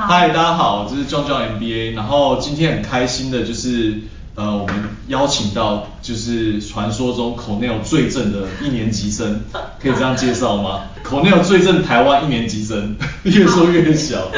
好嗨，大家好，这是壮壮 MBA。然后今天很开心的就是，呃，我们邀请到就是传说中 Cornell 最正的一年级生，可以这样介绍吗？Cornell 最正台湾一年级生，越说越小。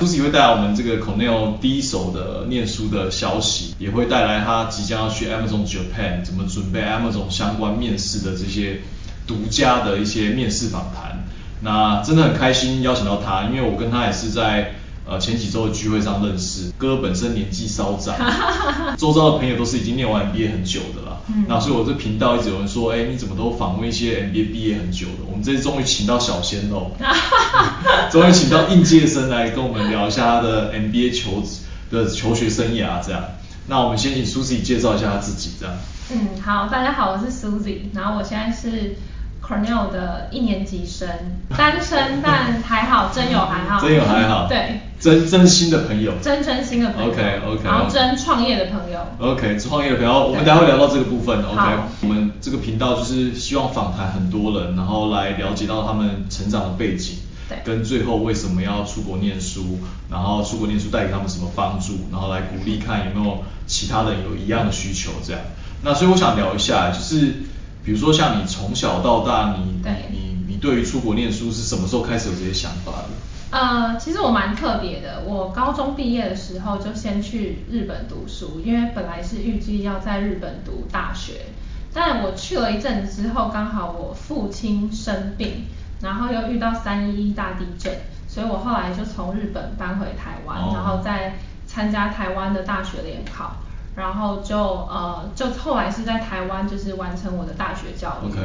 Lucy 会带来我们这个 Cornell 第一手的念书的消息，也会带来他即将要去 Amazon Japan 怎么准备 Amazon 相关面试的这些独家的一些面试访谈。那真的很开心邀请到他，因为我跟他也是在呃前几周的聚会上认识。哥本身年纪稍长，周遭的朋友都是已经念完 MBA 很久的啦。嗯那所以我这频道一直有人说，哎，你怎么都访问一些 MBA 毕业很久的？我们这次终于请到小鲜肉，终于请到应届生来跟我们聊一下他的 MBA 求职的求学生涯这样。那我们先请 Susie 介绍一下他自己这样。嗯，好，大家好，我是 Suzy，然后我现在是 Cornell 的一年级生，单身但还好，真有还好，真有还好，对，真真心的朋友，真真心的朋友 OK，OK，然后真创业的朋友。OK，创业的朋友，我们待会聊到这个部分。OK，我们这个频道就是希望访谈很多人，然后来了解到他们成长的背景，对。跟最后为什么要出国念书，然后出国念书带给他们什么帮助，然后来鼓励看有没有其他人有一样的需求这样。那所以我想聊一下，就是比如说像你从小到大，你对。你你你对于出国念书是什么时候开始有这些想法的？呃，其实我蛮特别的，我高中毕业的时候就先去日本读书，因为本来是预计要在日本读大学，但我去了一阵子之后，刚好我父亲生病，然后又遇到三一一大地震，所以我后来就从日本搬回台湾，哦。然后再参加台湾的大学联考，然后就呃就后来是在台湾就是完成我的大学教育。OK，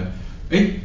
哎，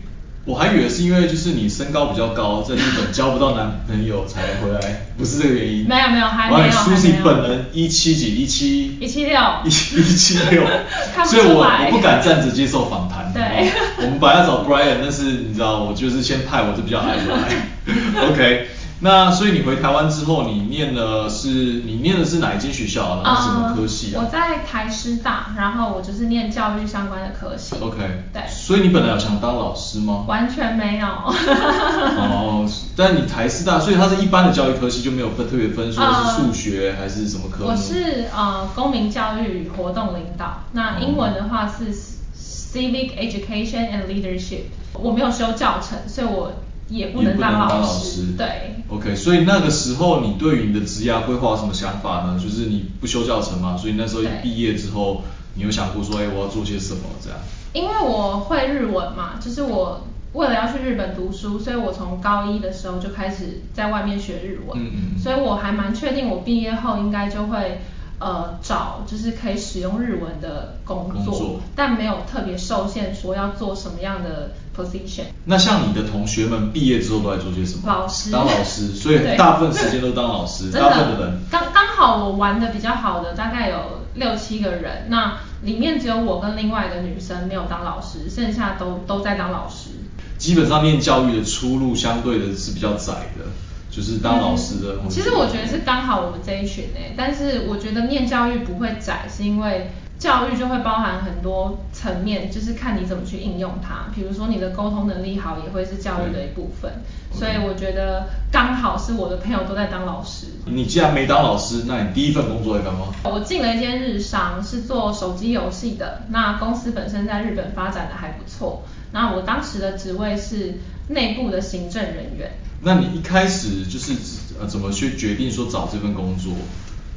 我还以为是因为就是你身高比较高，在日本交不到男朋友才回来，不是这个原因。没有没有还没有我 Susie 本人一七几，一七一七六一一七六 看，不所以我我不敢站着接受访谈。对哦 我们本来要找 Brian，但是你知道，我就是先派我这比较矮的来。OK，那所以你回台湾之后，你念的是你念的是哪一间学校啊？然后什么科系啊？呃我在台师大，然后我就是念教育相关的科系。OK，对，所以你本来有想当老师吗？完全没有。哦，但你台师大，所以它是一般的教育科系，就没有分特别分说是数学还是什么科目？我是呃公民教育与活动领导，那英文的话是 Civic Education and Leadership。我没有修教程，所以我也不能当老师。对。OK，所以那个时候你对于你的职业规划有什么想法呢？就是你不修教程嘛，所以那时候一毕业之后，你有想过说，哎，我要做些什么这样？因为我会日文嘛，就是我为了要去日本读书，所以我从高一的时候就开始在外面学日文，嗯嗯嗯所以我还蛮确定我毕业后应该就会呃找就是可以使用日文的工作，工作但没有特别受限说要做什么样的 position。那像你的同学们毕业之后都在做些什么？老师当老师，所以 对大部分时间都当老师，真大部分的人。刚刚好我玩的比较好的大概有六七个人，那里面只有我跟另外一个女生没有当老师，剩下都都在当老师。基本上念教育的出路相对的是比较窄的，就是当老师的。嗯其实我觉得是刚好我们这一群诶、但是我觉得念教育不会窄，是因为教育就会包含很多层面，就是看你怎么去应用它。比如说你的沟通能力好，也会是教育的一部分。所以我觉得刚好是我的朋友都在当老师。你既然没当老师，那你第一份工作在干嘛？我进了一间日商，是做手机游戏的。那公司本身在日本发展的还不错。那我当时的职位是内部的行政人员。那你一开始就是呃怎么去决定说找这份工作？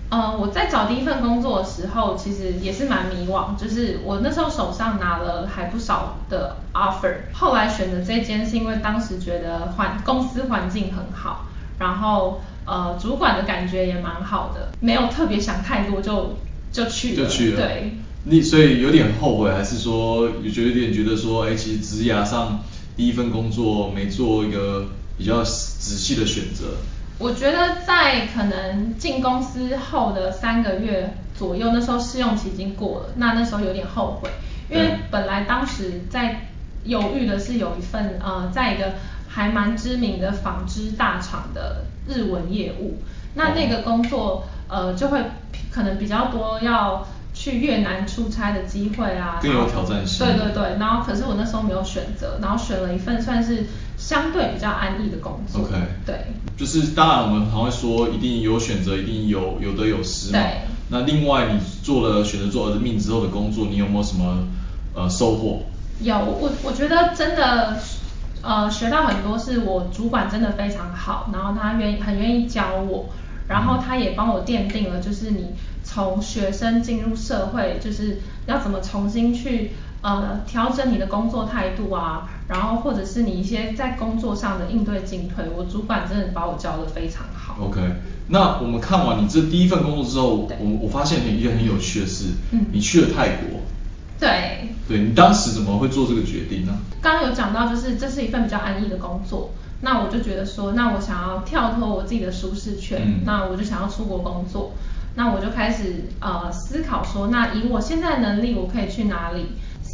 呃，我在找第一份工作的时候，其实也是蛮迷惘，就是我那时候手上拿了还不少的 offer，后来选择这间是因为当时觉得环公司环境很好，然后呃主管的感觉也蛮好的，没有特别想太多就就去了，就去了。对。你所以有点后悔，还是说有觉得有点觉得说，哎，其实职涯上第一份工作没做一个比较仔细的选择。我觉得在可能进公司后的三个月左右，那时候试用期已经过了，那那时候有点后悔，因为本来当时在犹豫的是有一份呃，在一个还蛮知名的纺织大厂的日文业务，那那个工作呃就会可能比较多要去越南出差的机会啊，更有挑战性对对对，然后可是我那时候没有选择，然后选了一份算是相对比较安逸的工作。OK 对。就是当然我们常会说一定有选择，一定有有得有失嘛对。那另外你做了选择做儿子命之后的工作，你有没有什么呃收获？有我我觉得真的呃学到很多，是我主管真的非常好，然后他愿意很愿意教我，然后他也帮我奠定了就是你从学生进入社会，就是要怎么重新去呃调整你的工作态度啊，然后或者是你一些在工作上的应对进退，我主管真的把我教的非常好。OK，那我们看完你这第一份工作之后，我我发现一件很有趣的事，嗯你去了泰国，对，对你当时怎么会做这个决定呢？刚刚有讲到，就是这是一份比较安逸的工作，那我就觉得说，那我想要跳脱我自己的舒适圈，嗯那我就想要出国工作，那我就开始呃思考说，那以我现在的能力，我可以去哪里？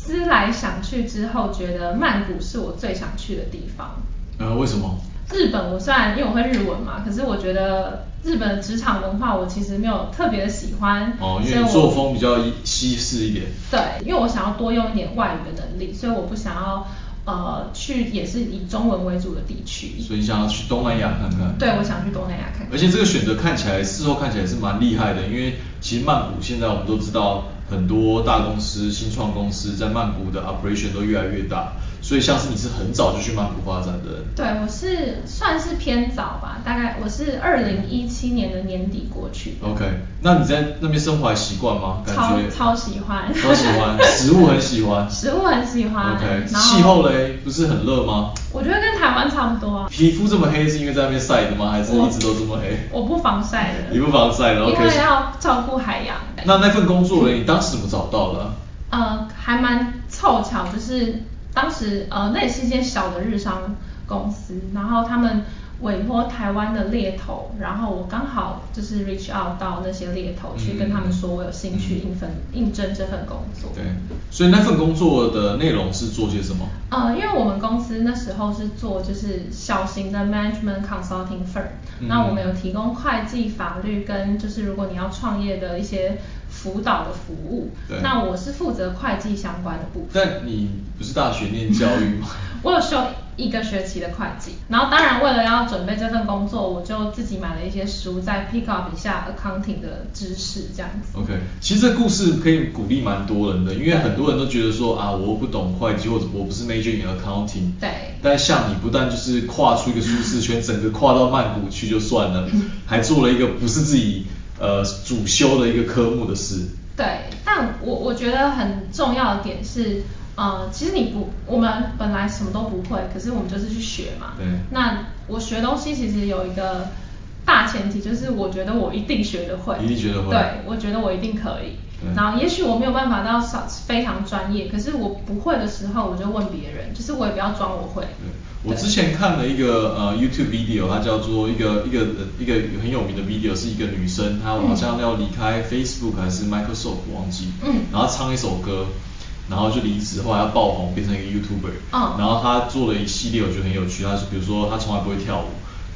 思来想去之后，觉得曼谷是我最想去的地方。呃，为什么？日本我虽然因为我会日文嘛，可是我觉得日本的职场文化我其实没有特别的喜欢，哦，因为作风比较西式一点。对，因为我想要多用一点外语的能力，所以我不想要呃去也是以中文为主的地区。所以你想要去东南亚看看？对，我想去东南亚看看。而且这个选择看起来，事后看起来是蛮厉害的，因为其实曼谷现在我们都知道，很多大公司、新创公司在曼谷的 operation 都越来越大，所以像是你是很早就去曼谷发展的人。对，我是算是偏早吧，大概我是二零一七年的年底过去。OK，那你在那边生活还习惯吗？感觉超超喜欢超喜欢，食物很喜欢。食物很喜欢 OK，气候嘞，不是很热吗？我觉得跟台湾差不多啊。皮肤这么黑是因为在那边晒的吗？还是一直都这么黑？我不防晒的。你不防晒的因，OK 为要照顾海洋。那那份工作嘞，你当时怎么找到的啊？呃，还蛮凑巧，就是当时呃，那也是一间小的日商公司，然后他们委托台湾的猎头，然后我刚好就是 reach out 到那些猎头去嗯跟他们说我有兴趣应份应征这份工作。对，所以那份工作的内容是做些什么？呃，因为我们公司那时候是做就是小型的 management consulting firm，、嗯那我们有提供会计、法律跟就是如果你要创业的一些辅导的服务。对那我是负责会计相关的部分。但你不是大学念教育吗？我有修一个学期的会计，然后当然为了要准备这份工作，我就自己买了一些书，在 pick up 一下 accounting 的知识，这样子。OK，其实这故事可以鼓励蛮多人的，因为很多人都觉得说啊，我不懂会计或者我不是 major in accounting。对但像你不但就是跨出一个舒适圈，整个跨到曼谷去就算了，还做了一个不是自己呃主修的一个科目的事。对，但我我觉得很重要的点是，呃，其实你不，我们本来什么都不会，可是我们就是去学嘛。对那我学东西其实有一个大前提，就是我觉得我一定学得会。一定学得会对，我觉得我一定可以。对然后也许我没有办法到少非常专业，可是我不会的时候，我就问别人，就是我也不要装我会。对，我之前看了一个呃 YouTube video，它叫做一个一个呃一个很有名的 video，是一个女生，她好像要离开 Facebook 还是 Microsoft 忘记，嗯。然后唱一首歌，然后就离职，后来她爆红，变成一个 YouTuber，嗯。然后她做了一系列我觉得很有趣，她是比如说她从来不会跳舞。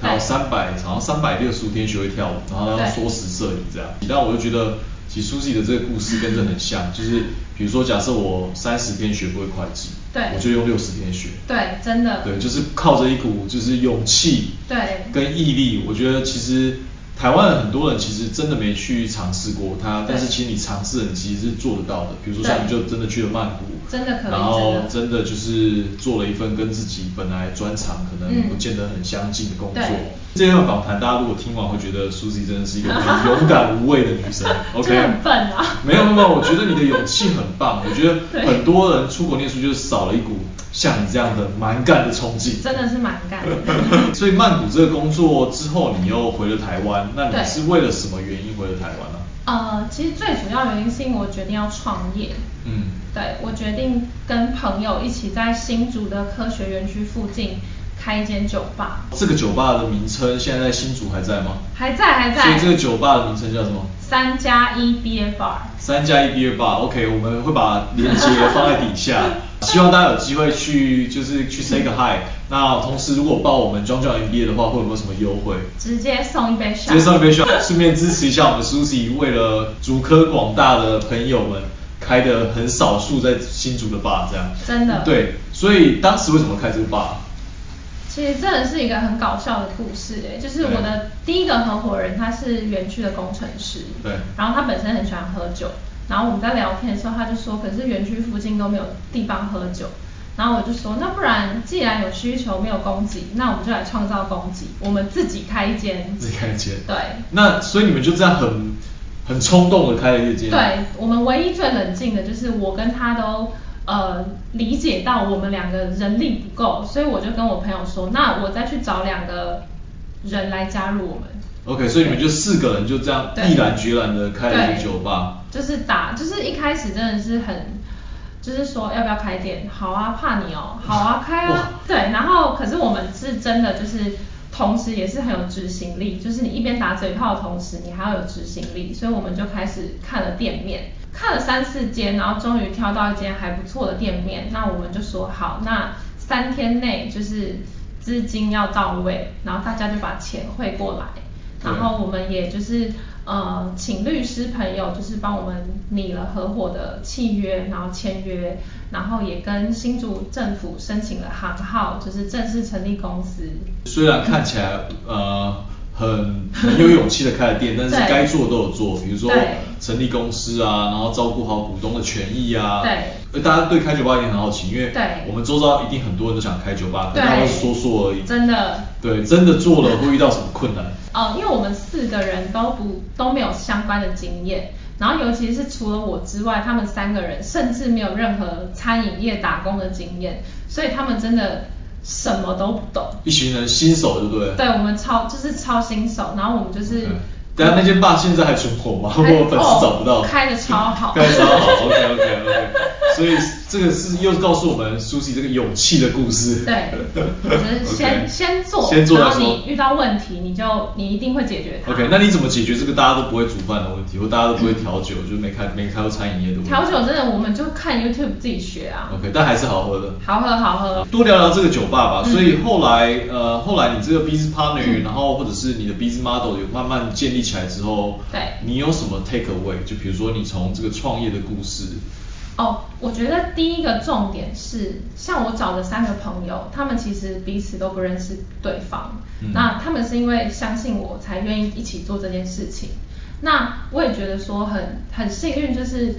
她要三百，好像三百六十五天学会跳舞，然后她要对。缩时摄影这样。但我就觉得，其实 Susie 的这个故事跟这很像，就是比如说假设我三十天学不会会计，对我就用六十天学。对，真的。对，就是靠着一股就是勇气，对跟毅力。我觉得其实台湾很多人其实真的没去尝试过它，但是其实你尝试了，你其实是做得到的。比如说像你就真的去了曼谷，真的可以然后真的就是做了一份跟自己本来专长可能嗯不见得很相近的工作。对这段访谈大家如果听完会觉得 Susie 真的是一个很勇敢无畏的女生，OK？很笨啊没有没有，我觉得你的勇气很棒。我觉得很多人出国念书就是少了一股像你这样的蛮干的冲劲。真的是蛮干的。所以曼谷这个工作之后，你又回了台湾，那你对是为了什么原因回了台湾呢、呃，其实最主要原因是因为我决定要创业。嗯，对，我决定跟朋友一起在新竹的科学园区附近开一间酒吧，这个酒吧的名称现在在新竹还在吗？还在还在。所以这个酒吧的名称叫什么？三加一 Beer Bar。三加一 beer bar，OK，、我们会把链接放在底下，希望大家有机会去，就是去 say 个 hi。那同时，如果报我们庄教 MBA 的话，会有没有什么优惠？直接送一杯直。接送一杯 shot，顺便支持一下我们 Susie 为了竹科广大的朋友们开的很少数在新竹的 bar 这样。真的对，所以当时为什么开这个 bar？其实真的是一个很搞笑的故事哎，就是我的第一个合伙人他是园区的工程师，对，然后他本身很喜欢喝酒，然后我们在聊天的时候他就说，可是园区附近都没有地方喝酒，然后我就说，那不然既然有需求没有供给，那我们就来创造供给，我们自己开一间，自己开一间，对，那所以你们就这样很很冲动的开了一间，对，我们唯一最冷静的就是我跟他都。呃，理解到我们两个人力不够，所以我就跟我朋友说，那我再去找两个人来加入我们。OK，所以你们就四个人就这样毅然决然的开了一个酒吧。就是打，就是一开始真的是很，就是说要不要开店？好啊，怕你哦，好啊，开啊。对，然后可是我们是真的就是，同时也是很有执行力，就是你一边打嘴炮的同时，你还要有执行力，所以我们就开始看了店面。看了三四间，然后终于挑到一间还不错的店面，那我们就说好，那三天内就是资金要到位，然后大家就把钱汇过来，然后我们也就是呃请律师朋友就是帮我们拟了合伙的契约，然后签约，然后也跟新竹政府申请了行号，就是正式成立公司。虽然看起来呃。很很有勇气的开了店，但是该做的都有做，比如说成立公司啊，然后照顾好股东的权益啊。对。大家对开酒吧一定很好奇，因为我们周遭一定很多人都想开酒吧，可大家都是说说而已。真的。对，真的做了会遇到什么困难？哦，因为我们四个人都不都没有相关的经验，然后尤其是除了我之外，他们三个人甚至没有任何餐饮业打工的经验，所以他们真的。什么都不懂，一群人新手，对不对？对，我们超就是超新手，然后我们就是。等下那间爸现在还存活吗？我粉丝找不到。开的超好。开的超好，OK OK OK。所以这个是又告诉我们苏西这个勇气的故事。对，就是先 先做，先做然后你遇到问题，你就你一定会解决它。OK，那你怎么解决这个大家都不会煮饭的问题，或大家都不会调酒，就没开没开过餐饮业的问题？调酒真的，我们就看 YouTube 自己学啊。OK，但还是好喝的。好喝好喝。多聊聊这个酒吧吧。所以后来呃后来你这个 business partner，然后或者是你的 business model 有慢慢建立起来之后，对，你有什么 take away？就比如说你从这个创业的故事。哦，我觉得第一个重点是，像我找的三个朋友，他们其实彼此都不认识对方，那他们是因为相信我才愿意一起做这件事情。那我也觉得说很很幸运，就是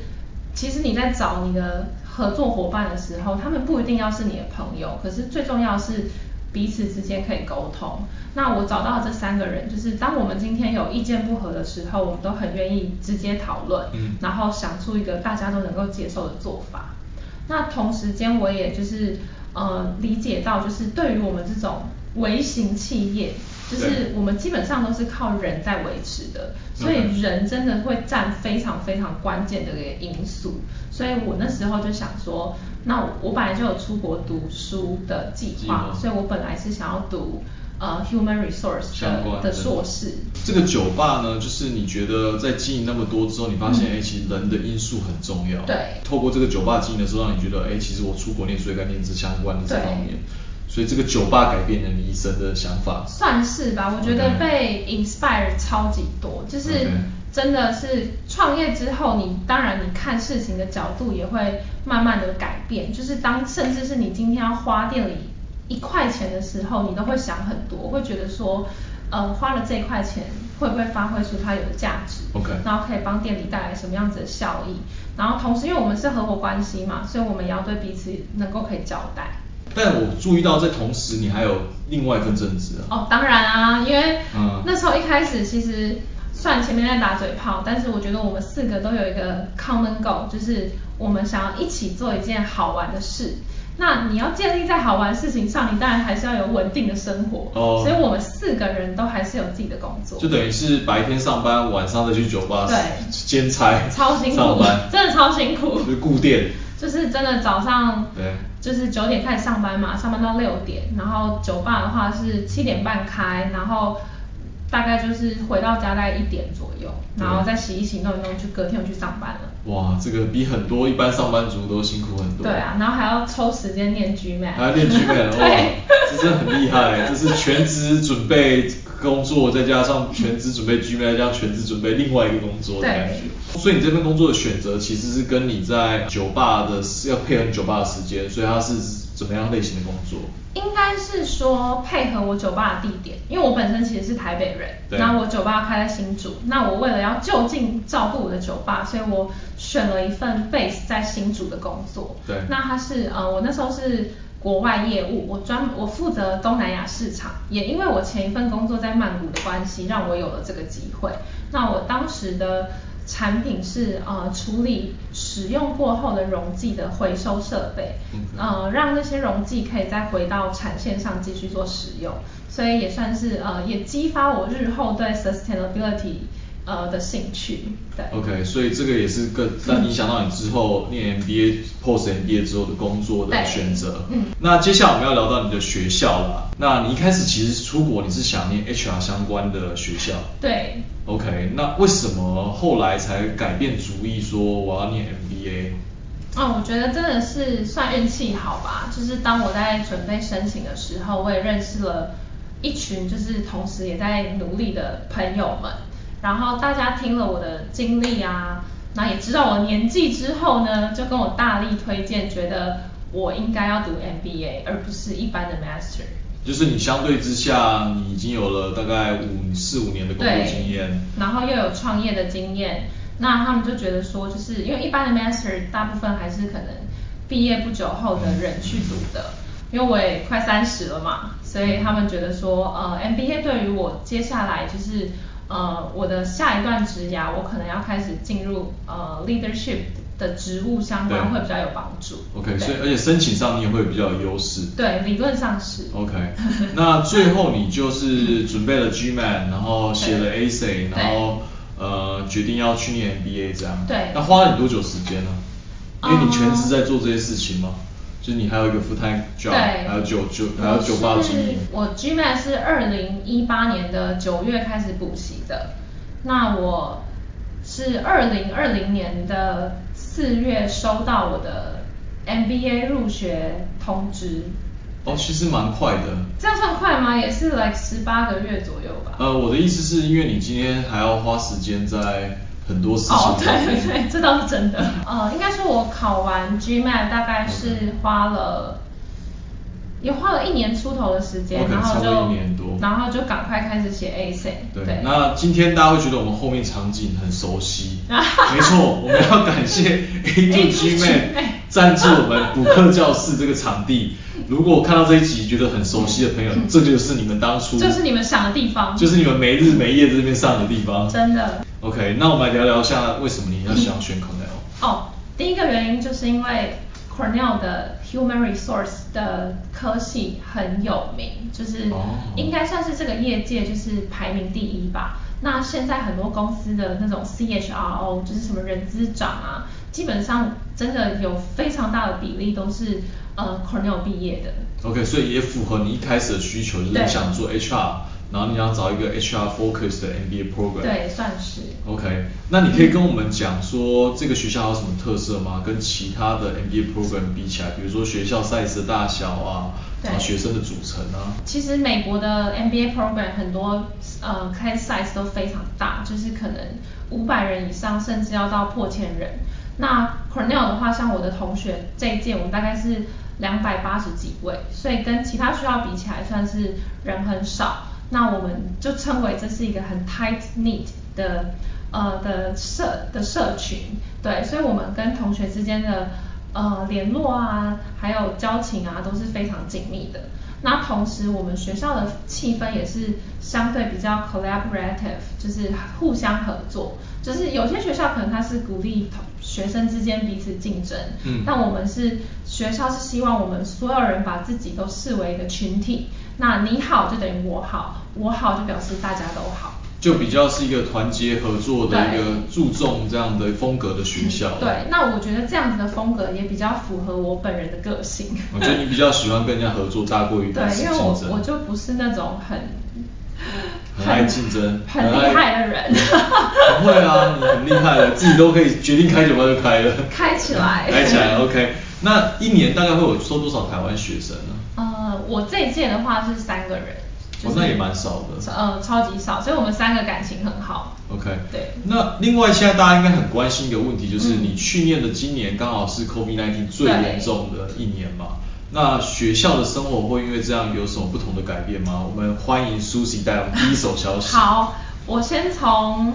其实你在找你的合作伙伴的时候，他们不一定要是你的朋友，可是最重要是。彼此之间可以沟通。那我找到这三个人，就是当我们今天有意见不合的时候，我们都很愿意直接讨论，嗯，然后想出一个大家都能够接受的做法。那同时间，我也就是呃理解到，就是对于我们这种微型企业。就是我们基本上都是靠人在维持的，所以人真的会占非常非常关键的一个因素。所以我那时候就想说，那我本来就有出国读书的计划，所以我本来是想要读呃 human resource 的的硕士。这个酒吧呢，就是你觉得在经营那么多之后，你发现哎，其实人的因素很重要。对。透过这个酒吧经营的时候，让你觉得哎，其实我出国念书也该念这相关的这方面。所以这个酒吧改变了你一生的想法，算是吧。我觉得被 inspire 超级多，就是真的是创业之后，你当然你看事情的角度也会慢慢的改变。就是当甚至是你今天要花店里一块钱的时候，你都会想很多，会觉得说，呃，花了这一块钱会不会发挥出它有的价值？OK，然后可以帮店里带来什么样子的效益？然后同时，因为我们是合伙关系嘛，所以我们也要对彼此能够可以交代。但我注意到，在同时你还有另外一份正职啊。哦，当然啊，因为那时候一开始其实算前面在打嘴炮，但是我觉得我们四个都有一个 common goal，就是我们想要一起做一件好玩的事。那你要建立在好玩事情上，你当然还是要有稳定的生活。哦。所以我们四个人都还是有自己的工作。就等于是白天上班，晚上再去酒吧对兼差。超辛苦。上班。真的超辛苦。就固店。就是真的早上。对。就是九点开始上班嘛，上班到六点，然后酒吧的话是七点半开，然后大概就是回到家大概一点左右，然后再洗一洗弄一弄，就隔天我去上班了。哇，这个比很多一般上班族都辛苦很多。对啊，然后还要抽时间练 GMAT。还要念 GMAT，哇，这真的很厉害，这是全职准备。工作再加上全职准备 G M，加上全职准备另外一个工作的感觉。所以你这份工作的选择其实是跟你在酒吧的要配合酒吧的时间，所以它是怎么样类型的工作？应该是说配合我酒吧的地点，因为我本身其实是台北人，对那我酒吧开在新竹，那我为了要就近照顾我的酒吧，所以我选了一份 base 在新竹的工作。对那它是呃，我那时候是国外业务，我专我负责东南亚市场，也因为我前一份工作在曼谷的关系，让我有了这个机会。那我当时的产品是呃处理使用过后的溶剂的回收设备呃让那些溶剂可以再回到产线上继续做使用，所以也算是呃也激发我日后对 sustainability 呃的兴趣。对 OK，所以这个也是个但影响到你之后念 MBA、Post MBA 之后的工作的选择。嗯那接下来我们要聊到你的学校了。那你一开始其实出国你是想念 HR 相关的学校。对 OK，那为什么后来才改变主意说我要念 MBA？嗯，我觉得真的是算运气好吧。就是当我在准备申请的时候，我也认识了一群就是同时也在努力的朋友们。然后大家听了我的经历啊，那也知道我年纪之后呢，就跟我大力推荐，觉得我应该要读 MBA，而不是一般的 Master。就是你相对之下，你已经有了大概五四五年的工作，经验。然后又有创业的经验，那他们就觉得说，就是因为一般的 master 大部分还是可能毕业不久后的人去读的，因为我也快三十了嘛，所以他们觉得说，呃，MBA 对于我接下来就是呃我的下一段职涯，我可能要开始进入呃 leadership 的职务相关会比较有帮助。OK，所以而且申请上你也会比较有优势。对，理论上是。OK，那最后你就是准备了 GMAT，然后写了对 essay，然后呃决定要去念 MBA 这样。对那花了你多久时间呢？因为你嗯全职在做这些事情嘛，就是你还有一个 full time job，对，还有九九还有酒吧经营。我 GMAT 是二零一八年的九月开始补习的，那我是二零二零年的四月收到我的 MBA 入学通知。哦，其实蛮快的。这样算快吗？也是 like 十八个月左右吧。呃，我的意思是因为你今天还要花时间在很多事情哦。对对对，这倒是真的。呃，应该说我考完 GMAT 大概是花了。也花了一年出头的时间然后就一年多然后就赶快开始写 essay。对，那今天大家会觉得我们后面场景很熟悉，没错，我们要感谢 A to G Man 赞助我们补课教室这个场地。如果看到这一集觉得很熟悉的朋友，这就是你们当初就是你们想的地方，就是你们没日没夜在这边上的地方。真的。OK，那我们来聊聊一下为什么你要想选 Cornell。哦，第一个原因就是因为 Cornell 的 Human Resource 的科系很有名，就是哦应该算是这个业界就是排名第一吧。那现在很多公司的那种 CHRO，就是什么人资长啊，基本上真的有非常大的比例都是呃 Cornell 毕业的。OK，所以也符合你一开始的需求，就是你想做 HR，然后你要找一个 HR focus 的 MBA program。对，算是。OK，那你可以跟我们讲说这个学校有什么特色吗？跟其他的 MBA program 比起来，比如说学校 size 的大小啊，对然后学生的组成啊。其实美国的 MBA program 很多呃 class size 都非常大，就是可能五百人以上，甚至要到破千人。那 Cornell 的话，像我的同学这一届，我们大概是两百八十几位，所以跟其他学校比起来，算是人很少。那我们就称为这是一个很 tight knit 的呃的社的社群，对，所以我们跟同学之间的呃联络啊，还有交情啊，都是非常紧密的。那同时，我们学校的气氛也是相对比较 collaborative，就是互相合作。就是有些学校可能它是鼓励同学生之间彼此竞争，嗯但我们是学校是希望我们所有人把自己都视为一个群体。那你好就等于我好，我好就表示大家都好。就比较是一个团结合作的一个注重这样的风格的学校。对，那我觉得这样子的风格也比较符合我本人的个性。我觉得你比较喜欢跟人家合作，大过于彼对，因为我。我就不是那种很很爱竞争很厉害的人。不会啊，你很厉害了，自己都可以决定开酒吧就开了。开起来开起来，OK。那一年大概会有收多少台湾学生呢？呃，我这一届的话是三个人，就哦，那也蛮少的。呃，超级少，所以我们三个感情很好。OK，对那另外现在大家应该很关心一个问题，就是嗯你去年的今年刚好是 COVID-19 最对严重的一年嘛？那学校的生活会因为这样有什么不同的改变吗？我们欢迎 Susie 带来第一手消息。好，我先从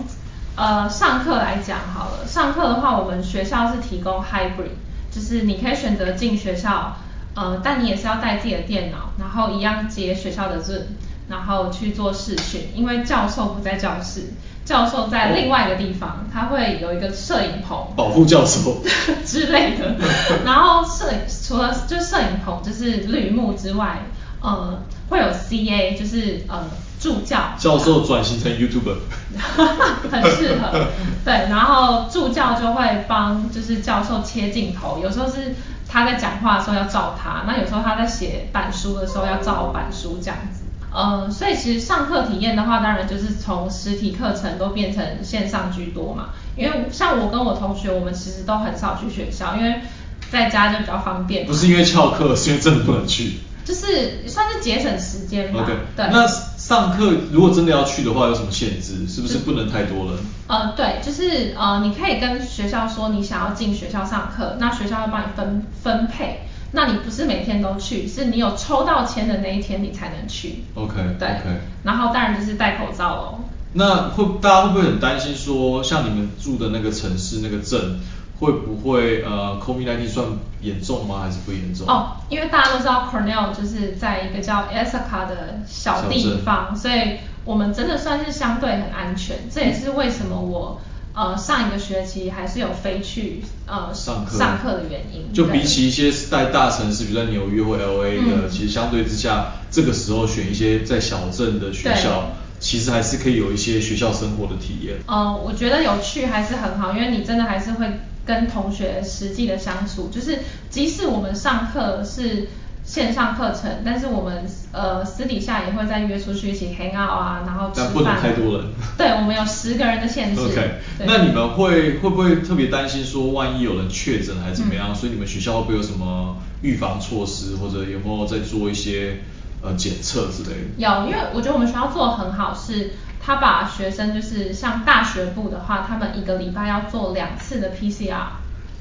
呃上课来讲好了。上课的话，我们学校是提供 hybrid，就是你可以选择进学校，呃，但你也是要带自己的电脑，然后一样接学校的 Zoom，然后去做视讯，因为教授不在教室。教授在另外一个地方，他会有一个摄影棚，保护教授 之类的。然后摄影除了就摄影棚就是绿幕之外，呃，会有 CA 就是呃助教。教授转型成 YouTuber，很适合。对，然后助教就会帮就是教授切镜头，有时候是他在讲话的时候要照他，那有时候他在写板书的时候要照板书这样子。呃，所以其实上课体验的话，当然就是从实体课程都变成线上居多嘛。因为像我跟我同学，我们其实都很少去学校，因为在家就比较方便。不是因为翘课，是因为真的不能去。就是算是节省时间吧。对。那上课如果真的要去的话，有什么限制？是不是不能太多人？呃，对，就是呃，你可以跟学校说你想要进学校上课，那学校会帮你分分配。那你不是每天都去，是你有抽到签的那一天你才能去。OK，对。然后当然就是戴口罩喽。那会大家会不会很担心说，像你们住的那个城市那个镇，会不会呃 COVID-19 算严重吗？还是不严重？哦，因为大家都知道 Cornell 就是在一个叫 e s a c a 的小地方，所以我们真的算是相对很安全。这也是为什么我。呃，上一个学期还是有飞去呃上课上课的原因，就比起一些在大城市，比如在纽约或 L A 的，其实相对之下，这个时候选一些在小镇的学校，其实还是可以有一些学校生活的体验。呃，我觉得有趣还是很好，因为你真的还是会跟同学实际的相处，就是即使我们上课是。线上课程，但是我们呃私底下也会再约出去一起 hang out 啊，然后吃饭。但不能太多人。对，我们有十个人的限制。OK，那你们会会不会特别担心说，万一有人确诊还是怎么样？所以你们学校会不会有什么预防措施，或者有没有在做一些呃检测之类的？有，因为我觉得我们学校做的很好，是他把学生就是像大学部的话，他们一个礼拜要做两次的 PCR。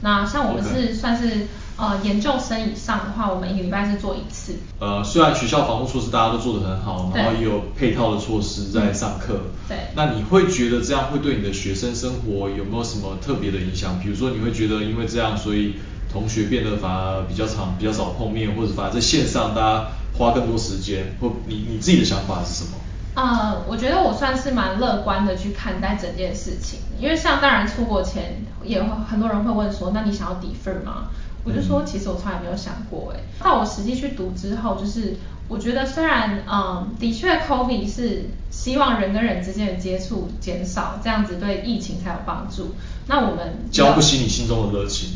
那像我们是算是呃研究生以上的话，我们一个礼拜是做一次。呃，虽然学校防护措施大家都做得很好，然后也有配套的措施在上课。对。那你会觉得这样会对你的学生生活有没有什么特别的影响？比如说你会觉得因为这样，所以同学变得反而比较长、比较少碰面，或者反而在线上大家花更多时间，或你你自己的想法是什么？呃，我觉得我算是蛮乐观的去看待整件事情，因为像当然出国前也会很多人会问说，那你想要 defer 吗？我就说其实我从来没有想过，哎，到我实际去读之后，就是我觉得虽然嗯，的确 COVID 是希望人跟人之间的接触减少，这样子对疫情才有帮助。那我们浇不熄你心中的热情。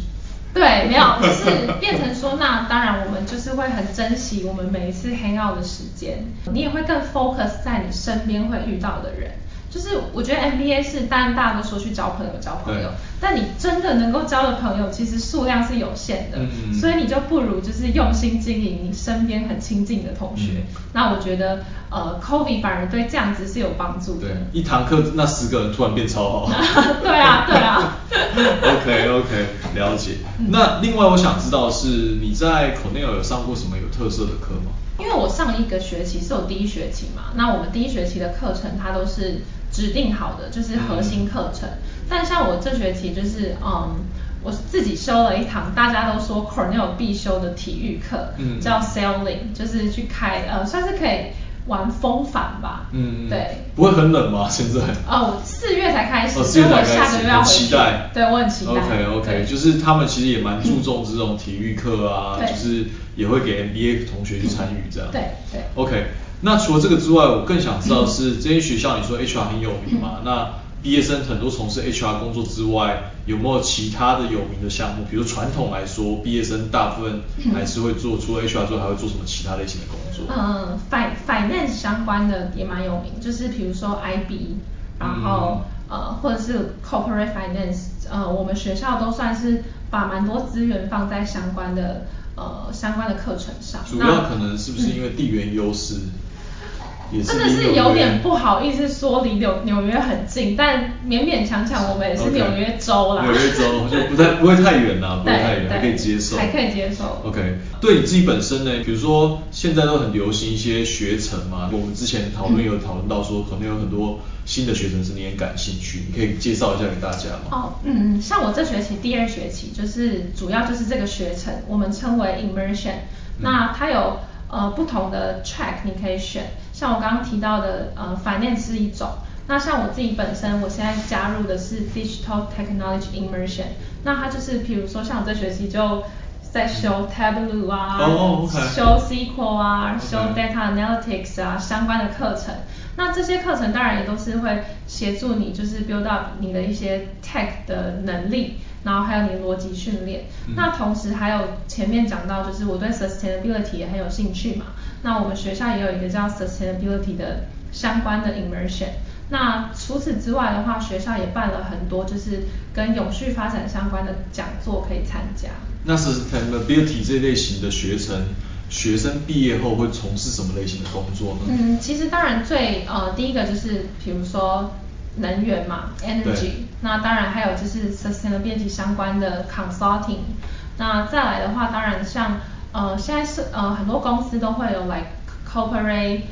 对，没有，就是变成说，那当然我们就是会很珍惜我们每一次 hang out 的时间，你也会更 focus 在你身边会遇到的人。就是我觉得 MBA 是，当然大家都说去交朋友交朋友，但你真的能够交的朋友其实数量是有限的，所以你就不如就是用心经营你身边很亲近的同学。那我觉得呃，COVID 反而对这样子是有帮助的。对，一堂课那十个人突然变超好。对啊，对啊。OK OK，了解。那另外我想知道是你在 Cornell 有上过什么有特色的课吗？因为我上一个学期是有第一学期嘛，那我们第一学期的课程它都是指定好的，就是核心课程。但像我这学期就是嗯，我自己修了一堂大家都说 Cornell 必修的体育课，嗯叫 Sailing，就是去开呃算是可以。玩风帆吧，嗯嗯，对，不会很冷吗？现在？哦，四月才开始，所以我下个月要。期待，对我很期待。OK OK，就是他们其实也蛮注重这种体育课啊，就是也会给 MBA 同学去参与这样。对对。OK，那除了这个之外，我更想知道是这些学校，你说 HR 很有名嘛？那毕业生很多从事 HR 工作之外，有没有其他的有名的项目？比如传统来说，毕业生大部分还是会做，除了 HR 之外，还会做什么其他类型的工作？嗯，finance 相关的也蛮有名，就是比如说 IB，然后呃或者是 corporate finance，呃我们学校都算是把蛮多资源放在相关的呃相关的课程上。主要可能是不是因为地缘优势？也是真的是有点不好意思说离纽纽约很近，但勉勉强强我们也是纽约州啦。纽约州就不太不会太远啦，不会太远，还可以接受，还可以接受。OK，对你自己本身呢，比如说现在都很流行一些学程嘛，我们之前讨论有讨论到说，可能有很多新的学程是你很感兴趣，你可以介绍一下给大家吗？哦，嗯，像我这学期第二学期就是主要就是这个学程，我们称为 immersion，、那它有呃不同的 track 你可以选，像我刚刚提到的呃 finance 是一种，那像我自己本身我现在加入的是 digital technology immersion，那它就是比如说像我这学期就在修 Tableau 啊，修 SQL 啊修 data analytics 啊相关的课程。那这些课程当然也都是会协助你，就是 build up 你的一些 tech 的能力，然后还有你的逻辑训练。嗯那同时还有前面讲到，就是我对 sustainability 也很有兴趣嘛。那我们学校也有一个叫 sustainability 的相关的 immersion。那除此之外的话，学校也办了很多就是跟永续发展相关的讲座可以参加。那 sustainability 这类型的学程，学生毕业后会从事什么类型的工作呢？嗯，其实当然最呃第一个就是比如说能源嘛，energy，那当然还有就是 sustainability 相关的 consulting，那再来的话，当然像呃现在是呃很多公司都会有 like corporate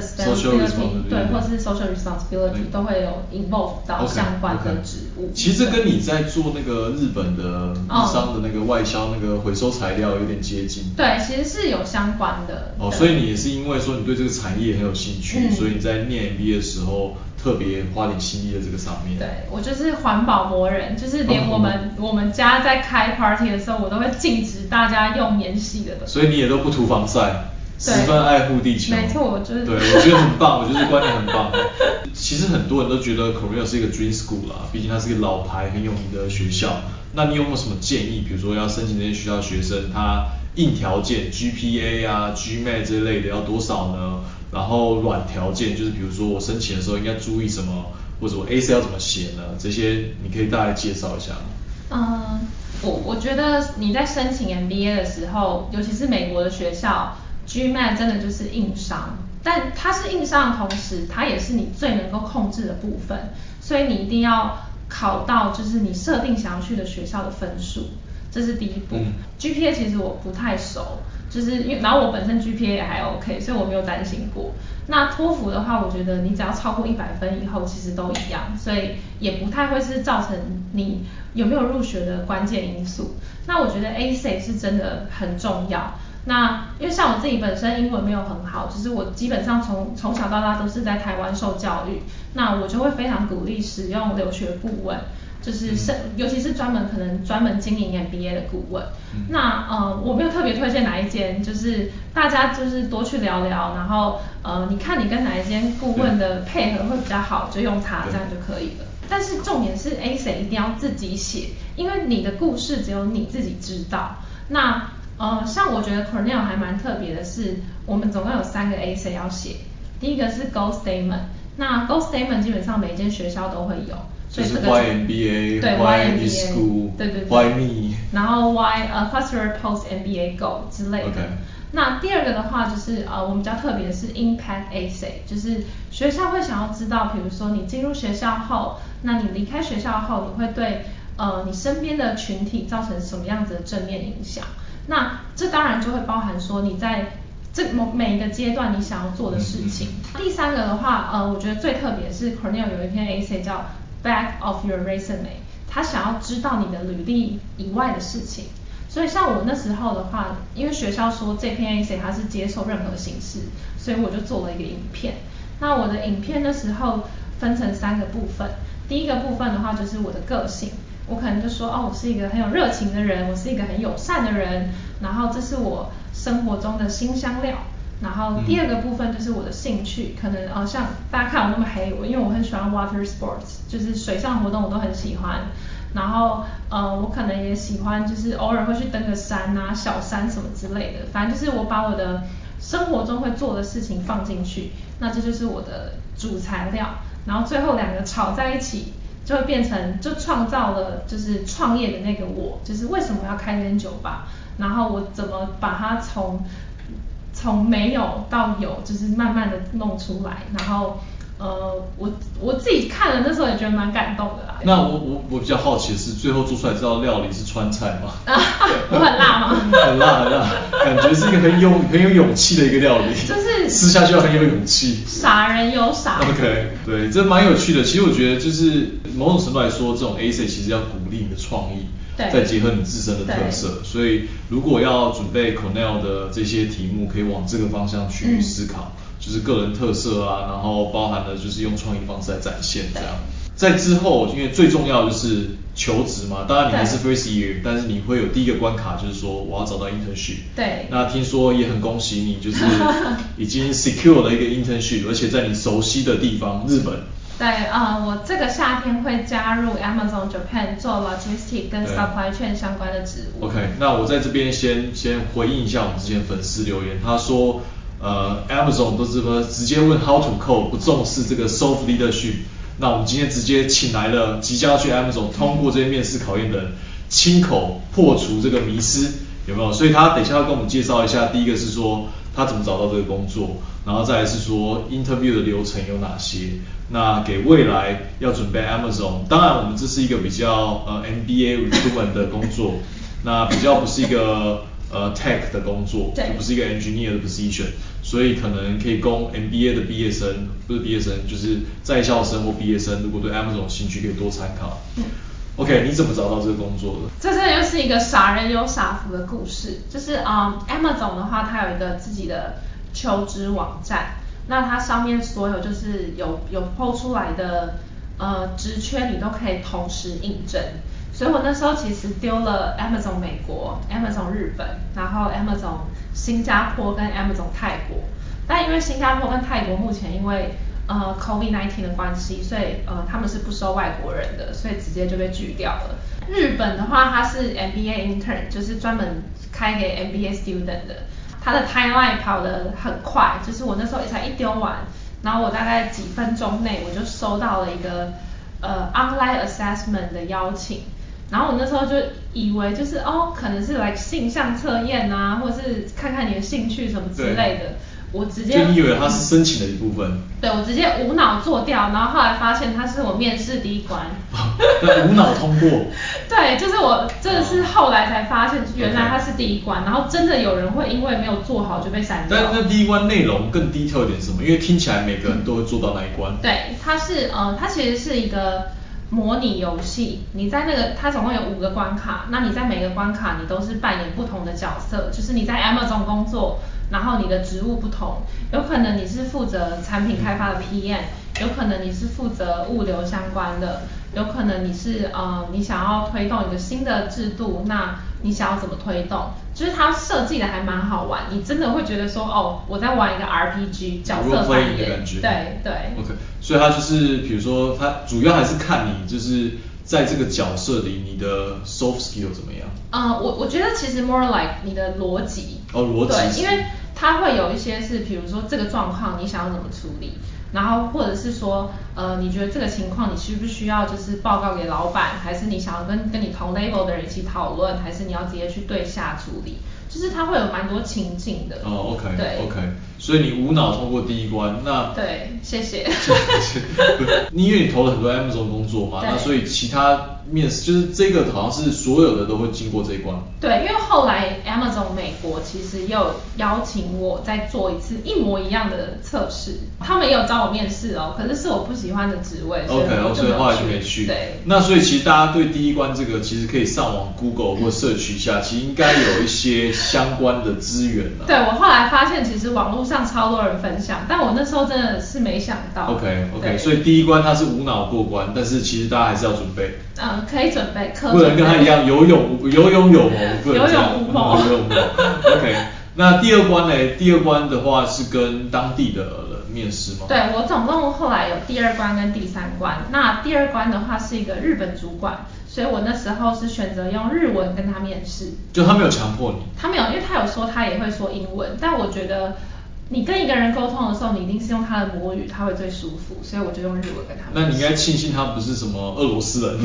sustainability，responsibility 对，或是 social responsibility 都会有 involve 到相关的职务。其实这跟你在做那个日本的商的那个外销那个回收材料有点接近。对，其实是有相关的。哦，所以你也是因为说你对这个产业很有兴趣，嗯所以你在念 MBA 的时候特别花点心力在这个上面。对，我就是环保魔人，就是连我们、哦我们家在开 party 的时候，我都会禁止大家用免洗的。所以你也都不涂防晒，对十分爱护地球。没错就是对，我觉得很棒，我觉得这观念很棒。其实很多人都觉得 Cornell 是一个 dream school 啦，毕竟它是一个老牌很有名的学校。那你有没有什么建议？比如说要申请这些学校的学生，他硬条件 GPA 啊、GMAT 这类的要多少呢？然后软条件就是比如说我申请的时候应该注意什么，或者我 AC 要怎么写呢？这些你可以大概介绍一下吗？嗯，我我觉得你在申请 MBA 的时候，尤其是美国的学校，GMAT 真的就是硬伤，但它是硬伤的同时，它也是你最能够控制的部分，所以你一定要考到就是你设定想要去的学校的分数，这是第一步。嗯 GPA 其实我不太熟，就是因为然后我本身 GPA 也还 OK，所以我没有担心过。那托福的话，我觉得你只要超过一百分以后，其实都一样，所以也不太会是造成你有没有入学的关键因素。那我觉得 ACE 是真的很重要。那因为像我自己本身英文没有很好，就是我基本上从从小到大都是在台湾受教育，那我就会非常鼓励使用留学顾问。就是是，尤其是专门可能专门经营 MBA 的顾问。嗯那呃，我没有特别推荐哪一间，就是大家就是多去聊聊，然后呃，你看你跟哪一间顾问的配合会比较好，就用它这样就可以了。但是重点是 A C 一定要自己写，因为你的故事只有你自己知道。那呃，像我觉得 Cornell 还蛮特别的是，我们总共有三个 A C 要写。第一个是 Goal Statement，那 Goal Statement 基本上每一间学校都会有。所就是以这个 Why MBA 对 Why Why this MBA school，对对对 Why me 然后 Why 呃 What's your post MBA goal 之类的。那第二个的话就是呃我们比较特别的是 Impact Essay，就是学校会想要知道，比如说你进入学校后，那你离开学校后，你会对呃你身边的群体造成什么样子的正面影响？那这当然就会包含说你在这某每一个阶段你想要做的事情。第三个的话，呃，我觉得最特别是 Cornell 有一篇 essay 叫 Back of Your Resume，他想要知道你的履历以外的事情。所以像我那时候的话，因为学校说这篇 essay 它是接受任何形式，所以我就做了一个影片。那我的影片那时候分成三个部分，第一个部分的话就是我的个性，我可能就说哦，我是一个很有热情的人，我是一个很友善的人，然后这是我生活中的新香料。然后第二个部分就是我的兴趣，可能呃像大家看我那么黑，我因为我很喜欢 water sports，就是水上活动我都很喜欢。然后呃我可能也喜欢就是偶尔会去登个山啊、小山什么之类的，反正就是我把我的生活中会做的事情放进去，那这就是我的主材料。然后最后两个炒在一起，会变成就创造了就是创业的那个我，就是为什么要开这间酒吧，然后我怎么把它从从没有到有，就是慢慢的弄出来，然后呃，我我自己看了那时候也觉得蛮感动的啦。那我我我比较好奇的是，最后做出来这道料理是川菜吗？啊，我很辣吗？很辣很辣，感觉是一个很有很有勇气的一个料理，就是 吃下去要很有勇气。傻人有傻福。OK，对，这蛮有趣的。其实我觉得就是某种程度来说，这种 AC 其实要鼓励你的创意，再结合你自身的特色。所以如果要准备 Cornell 的这些题目，可以往这个方向去嗯思考，就是个人特色啊，然后包含了就是用创意方式来展现这样。在之后，因为最重要的就是求职嘛，当然你还是 first year，但是你会有第一个关卡，就是说我要找到 internship。对那听说也很恭喜你，就是 已经 secure 了一个 internship，而且在你熟悉的地方，日本。对，呃，我这个夏天会加入 Amazon Japan 做 logistic 跟 supply chain 相关的职务。OK，那我在这边先先回应一下我们之前粉丝留言，他说，呃，Amazon 都是说直接问 how to code，不重视这个 soft leadership。那我们今天直接请来了即将要去 Amazon 通过这些面试考验的人，亲口破除这个迷思，有没有？所以他等一下要跟我们介绍一下，第一个是说他怎么找到这个工作，然后再来是说 interview 的流程有哪些。那给未来要准备 Amazon，当然我们这是一个比较呃 MBA recruitment 的工作，那比较不是一个呃 tech 的工作，对就不是一个 engineer 的 position，所以可能可以供 MBA 的毕业生，不是毕业生，就是在校生或毕业生，如果对 Amazon 有兴趣，可以多参考。嗯 OK，你怎么找到这个工作的？这真的又是一个傻人有傻福的故事。就是嗯，Amazon 的话，它有一个自己的求职网站，那它上面所有就是有有 PO 出来的呃职缺，你都可以同时应征。所以我那时候其实丢了 Amazon 美国、Amazon 日本，然后 Amazon 新加坡跟 Amazon 泰国。但因为新加坡跟泰国目前因为呃 COVID-19 的关系，所以呃他们是不收外国人的，所以直接就被拒掉了。日本的话，它是 MBA intern，就是专门开给 MBA student 的，它的 timeline 跑得很快，就是我那时候才一丢完，然后我大概几分钟内我就收到了一个呃 online assessment 的邀请。然后我那时候就以为就是哦，可能是来性向测验啊，或是看看你的兴趣什么之类的。我直接就你以为它是申请的一部分，对我直接无脑做掉，然后后来发现它是我面试第一关。对无脑通过。对，就是我真的是后来才发现，原来它是第一关，然后真的有人会因为没有做好就被删掉。但那第一关内容更 detail 一点是什么？因为听起来每个人都会做到那一关。对，它是呃，它其实是一个模拟游戏。你在那个，它总共有五个关卡，那你在每个关卡你都是扮演不同的角色，就是你在 Amazon 工作，然后你的职务不同，有可能你是负责产品开发的 PM，有可能你是负责物流相关的，有可能你是呃你想要推动一个新的制度，那你想要怎么推动？就是它设计的还蛮好玩，你真的会觉得说哦，我在玩一个 RPG 角色扮演。对对。OK，所以他就是比如说，他主要还是看你就是在这个角色里你的 soft skill 怎么样。啊，我我觉得其实 more like 你的逻辑。哦逻辑对，因为它会有一些是，比如说这个状况你想要怎么处理，然后或者是说，呃，你觉得这个情况你需不需要就是报告给老板，还是你想要跟跟你同 level 的人一起讨论，还是你要直接去对下处理？就是它会有蛮多情境的。哦，OK 对 OK，所以你无脑通过第一关，那对，谢谢。你 因为你投了很多 Amazon 工作嘛，那所以其他面试就是这个好像是所有的都会经过这一关。对，因为后来其实又邀请我再做一次一模一样的测试，他们也有找我面试哦，可是是我不喜欢的职位，所以 OK，我就没有哦所以后来就去没去。对，那所以其实大家对第一关这个其实可以上网 Google 或 search 一下，其实应该有一些相关的资源啊。对我后来发现其实网络上超多人分享，但我那时候真的是没想到。OK OK，所以第一关它是无脑过关，但是其实大家还是要准备，嗯，可以准备可，不能跟他一样有勇无游泳有谋，不能这样有勇无谋。OK，那第二关呢？第二关的话是跟当地的人面试吗？对我总共后来有第二关跟第三关，那第二关的话是一个日本主管，所以我那时候是选择用日文跟他面试。就他没有强迫你。他没有，因为他有说他也会说英文，但我觉得你跟一个人沟通的时候，你一定是用他的母语，他会最舒服，所以我就用日文跟他。那你应该庆幸他不是什么俄罗斯人。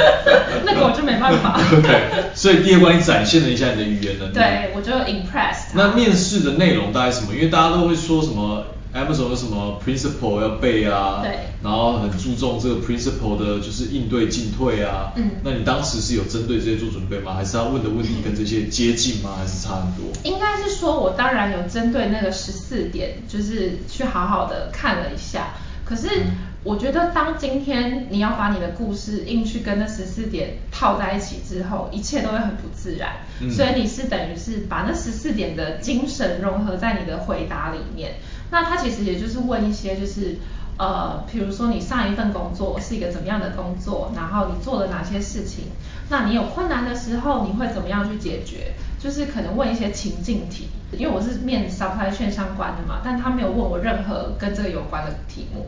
那个我就没办法。OK，所以第二关你展现了一下你的语言能力。对，我就 impressed。那面试的内容大概什么？因为大家都会说什么 Amazon 有什么 principle 要背啊，对然后很注重这个 principle 的就是应对进退啊。嗯那你当时是有针对这些做准备吗？还是他问的问题跟这些接近吗？还是差很多？应该是说，我当然有针对那个十四点，就是去好好的看了一下。可是嗯我觉得，当今天你要把你的故事硬去跟那十四点套在一起之后，一切都会很不自然。嗯所以你是等于是把那十四点的精神融合在你的回答里面。那他其实也就是问一些就是。呃，比如说你上一份工作是一个怎么样的工作，然后你做了哪些事情，那你有困难的时候你会怎么样去解决？就是可能问一些情境题，因为我是面 supply chain 相关的嘛，但他没有问我任何跟这个有关的题目。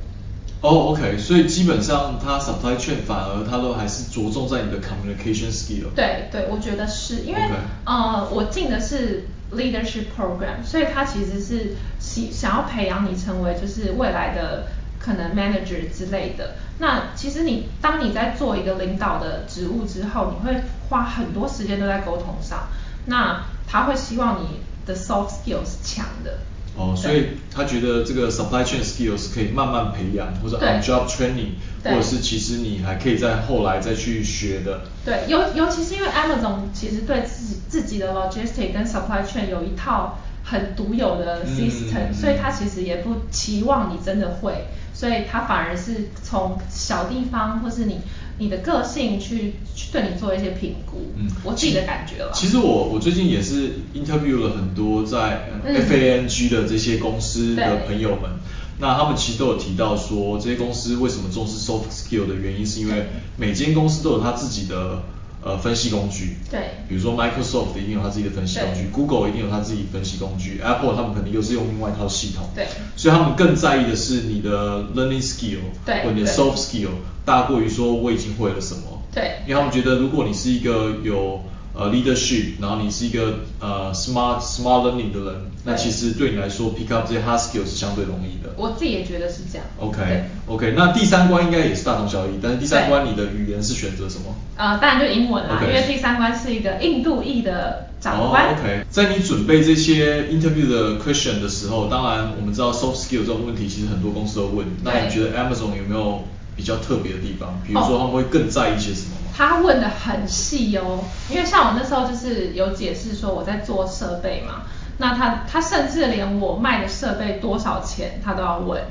哦、o k 所以基本上他 supply chain 反而他都还是着重在你的 communication skill。对对，我觉得是因为 OK 呃，我进的是 leadership program，所以他其实是想想要培养你成为就是未来的可能 manager 之类的。那其实你当你在做一个领导的职务之后，你会花很多时间都在沟通上。那他会希望你的 soft skills 是强的。哦，所以他觉得这个 supply chain skills 可以慢慢培养，或者对 on job training，或者是其实你还可以在后来再去学的。对，尤尤其是因为 Amazon 其实对自己自己的 logistic 跟 supply chain 有一套很独有的嗯 system，、嗯所以他其实也不期望你真的会，所以他反而是从小地方或是你你的个性去去对你做一些评估，嗯，我自己的感觉了。其实我我最近也是 interview 了很多在 FANG 的这些公司的朋友们，那他们其实都有提到说，这些公司为什么重视 soft skill 的原因，是因为每间公司都有他自己的呃分析工具。对比如说 Microsoft 一定有它自己的分析工具，Google 一定有它自己分析工具，Apple 他们肯定又是用另外一套系统。对所以他们更在意的是你的 learning skill 对或你的 soft skill 大过于说我已经会了什么。对因为他们觉得，如果你是一个有呃 leadership，然后你是一个呃 smart smart learning 的人，那其实对你来说 pick up 这些 hard skills 是相对容易的。我自己也觉得是这样。OK OK，那第三关应该也是大同小异，但是第三关你的语言是选择什么？呃，当然就英文啦因为第三关是一个印度裔的长官。哦、OK，在你准备这些 interview 的 question 的时候，当然我们知道 soft skill 这种问题，其实很多公司都问。那你觉得 Amazon 有没有比较特别的地方？比如哦说他们会更在意些什么吗？他问的很细哦，因为像我那时候就是有解释说我在做设备嘛，那他他甚至连我卖的设备多少钱他都要问，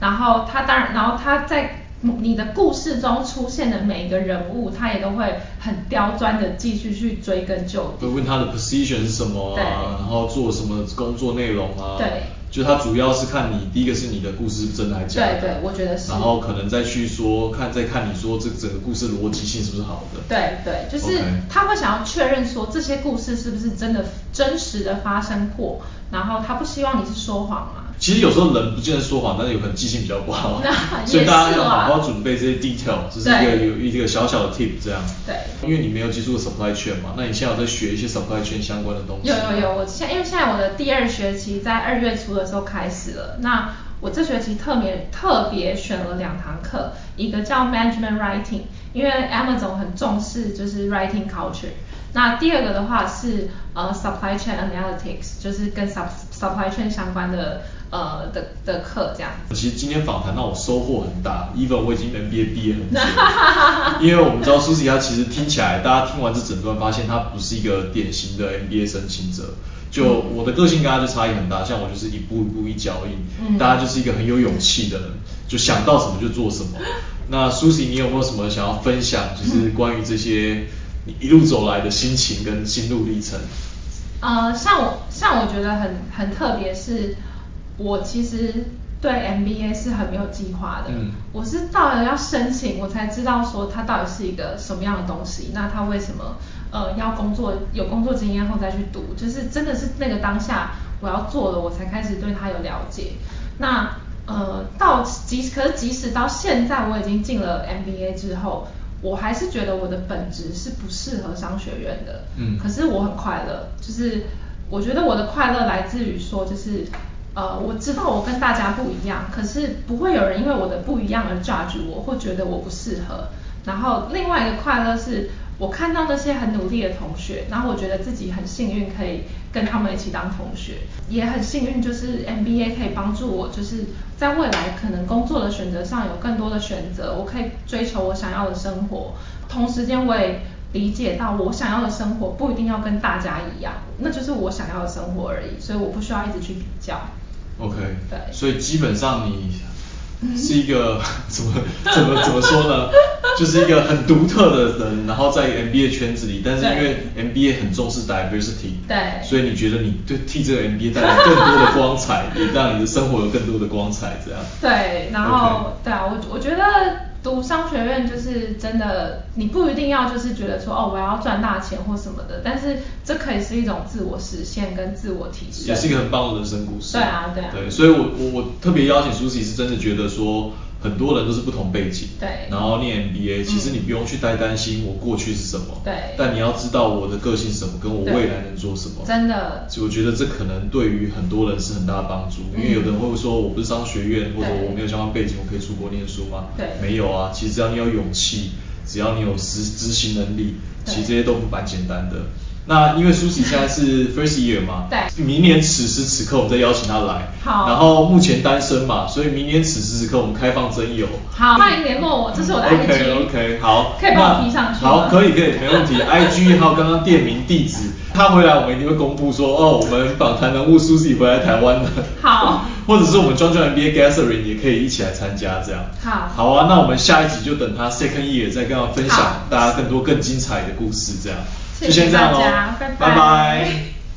然后他当然，然后他在你的故事中出现的每一个人物，他也都会很刁钻的继续去追根究底会。问他的 position 是什么对啊，然后做什么工作内容啊？对，就他主要是看你第一个是你的故事是真的还是假的？对对我觉得是然后可能再去说看再看你说这整个故事逻辑性是不是好的？对对，就是他会想要确认说这些故事是不是真的真实的发生过，然后他不希望你是说谎嘛。其实有时候人不见得说谎，但是有可能记性比较不好 那，所以大家要好好准备这些 detail，这是一个有一个小小的 tip 这样。对因为你没有接触过 supply chain 嘛，那你现在有在学一些 supply chain 相关的东西吗？有有有，我现因为现在我的第二学期在二月初的时候开始了，那我这学期特别特别选了两堂课，一个叫 Management Writing，因为 Amazon 很重视就是 writing culture。那第二个的话是呃 Supply Chain Analytics，就是跟 sup supply chain 相关的呃的的课这样子。其实今天访谈让我收获很大，even 我已经 MBA 毕业很久了，因为我们知道苏 u 他其实听起来，大家听完这整段发现他不是一个典型的 MBA 申请者。就我的个性跟他就差异很大，像我就是一步一步一脚印，嗯大家就是一个很有勇气的人，就想到什么就做什么。那 Susie，你有没有什么想要分享，就是关于这些你一路走来的心情跟心路历程？呃，像我像我觉得很很特别是，我其实对 MBA 是很没有计划的。嗯我是到了要申请，我才知道说它到底是一个什么样的东西。那它为什么呃要工作有工作经验后再去读？就是真的是那个当下我要做了，我才开始对它有了解。那呃到即可是即使到现在我已经进了 MBA 之后，我还是觉得我的本职是不适合商学院的。嗯可是我很快乐，就是我觉得我的快乐来自于说，就是呃，我知道我跟大家不一样，可是不会有人因为我的不一样而 judge 我，或觉得我不适合。然后另外一个快乐是我看到那些很努力的同学，然后我觉得自己很幸运可以跟他们一起当同学，也很幸运就是 MBA 可以帮助我，就是在未来可能工作的选择上有更多的选择，我可以追求我想要的生活。同时间我也理解到我想要的生活不一定要跟大家一样，那就是我想要的生活而已，所以我不需要一直去比较。OK，对所以基本上你是一个 怎么怎么怎么说呢？就是一个很独特的人，然后在 MBA 圈子里，但是因为 MBA 很重视 diversity，对所以你觉得你对替这个 MBA 带来更多的光彩，也让你的生活有更多的光彩，这样。对，然后对啊，我我觉得读商学院就是真的，你不一定要就是觉得说哦我要赚大钱或什么的，但是这可以是一种自我实现跟自我提升，也是一个很棒的人生故事。对啊对啊对，所以我我我特别邀请苏西，是真的觉得说。很多人都是不同背景，对。然后念 MBA，其实嗯你不用去太担心我过去是什么，对。但你要知道我的个性是什么，跟我未来能做什么。真的。我觉得这可能对于很多人是很大的帮助，因为有的人会说我不是商学院，或者我没有相关背景，我可以出国念书吗？对。没有啊，其实只要你有勇气，只要你有执执行能力，其实这些都蛮简单的。那因为舒淇现在是 first year 嘛，对明年此时此刻我们再邀请她来，好然后目前单身嘛，所以明年此时此刻我们开放征友，好，欢迎联络我，这是我的 IG。OK OK，好，可以帮我那提上去好，可以可以，没问题。IG 还有刚刚店名地址，他回来我们一定会公布说，哦，我们访谈人物 Susie 回来台湾的。好，或者是我们庄庄 MBA Gathering 也可以一起来参加这样。好好啊，那我们下一集就等他 Second Year 再跟他分享大家更多更精彩的故事这样。就先这样喽拜拜。拜拜